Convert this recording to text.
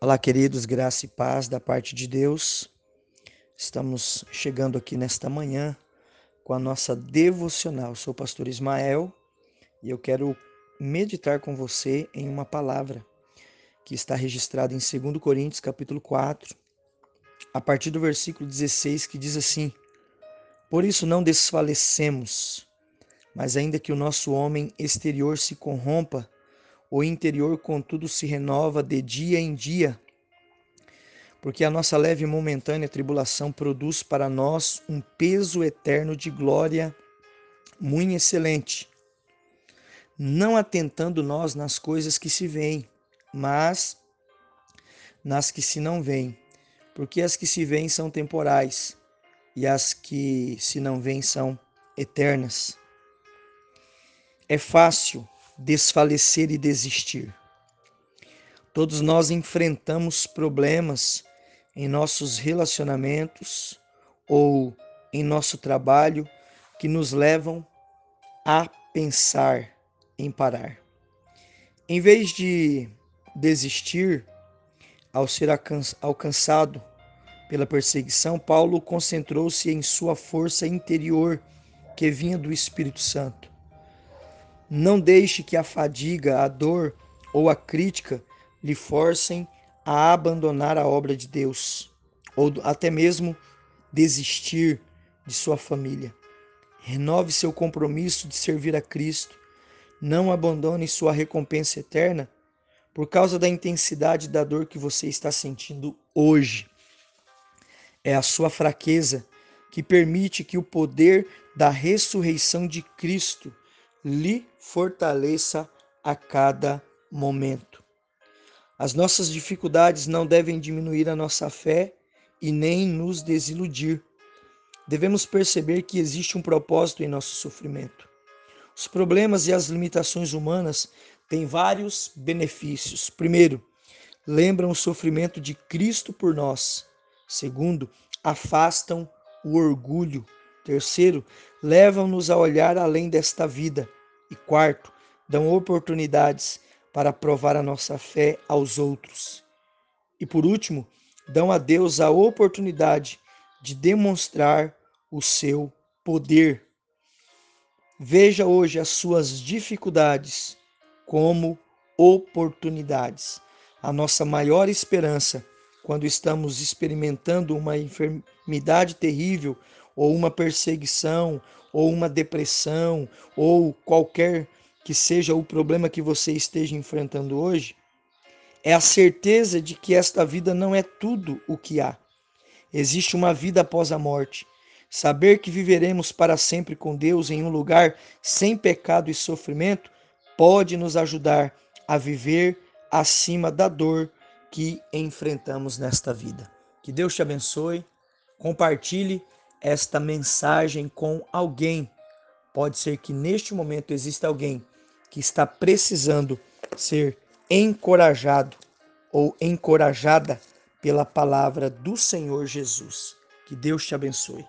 Olá, queridos, graça e paz da parte de Deus. Estamos chegando aqui nesta manhã com a nossa devocional. sou o pastor Ismael e eu quero meditar com você em uma palavra que está registrada em 2 Coríntios, capítulo 4, a partir do versículo 16, que diz assim: Por isso não desfalecemos, mas ainda que o nosso homem exterior se corrompa, o interior, contudo, se renova de dia em dia, porque a nossa leve e momentânea tribulação produz para nós um peso eterno de glória muito excelente, não atentando nós nas coisas que se veem, mas nas que se não veem, porque as que se veem são temporais e as que se não veem são eternas. É fácil desfalecer e desistir. Todos nós enfrentamos problemas em nossos relacionamentos ou em nosso trabalho que nos levam a pensar em parar. Em vez de desistir ao ser alcançado pela perseguição, Paulo concentrou-se em sua força interior que vinha do Espírito Santo. Não deixe que a fadiga, a dor ou a crítica lhe forcem a abandonar a obra de Deus ou até mesmo desistir de sua família. Renove seu compromisso de servir a Cristo. Não abandone sua recompensa eterna por causa da intensidade da dor que você está sentindo hoje. É a sua fraqueza que permite que o poder da ressurreição de Cristo lhe fortaleça a cada momento. As nossas dificuldades não devem diminuir a nossa fé e nem nos desiludir. Devemos perceber que existe um propósito em nosso sofrimento. Os problemas e as limitações humanas têm vários benefícios. Primeiro, lembram o sofrimento de Cristo por nós. Segundo, afastam o orgulho. Terceiro, levam-nos a olhar além desta vida. E quarto, dão oportunidades para provar a nossa fé aos outros. E por último, dão a Deus a oportunidade de demonstrar o seu poder. Veja hoje as suas dificuldades como oportunidades. A nossa maior esperança quando estamos experimentando uma enfermidade terrível ou uma perseguição ou uma depressão, ou qualquer que seja o problema que você esteja enfrentando hoje, é a certeza de que esta vida não é tudo o que há. Existe uma vida após a morte. Saber que viveremos para sempre com Deus em um lugar sem pecado e sofrimento pode nos ajudar a viver acima da dor que enfrentamos nesta vida. Que Deus te abençoe. Compartilhe esta mensagem com alguém. Pode ser que neste momento exista alguém que está precisando ser encorajado ou encorajada pela palavra do Senhor Jesus. Que Deus te abençoe.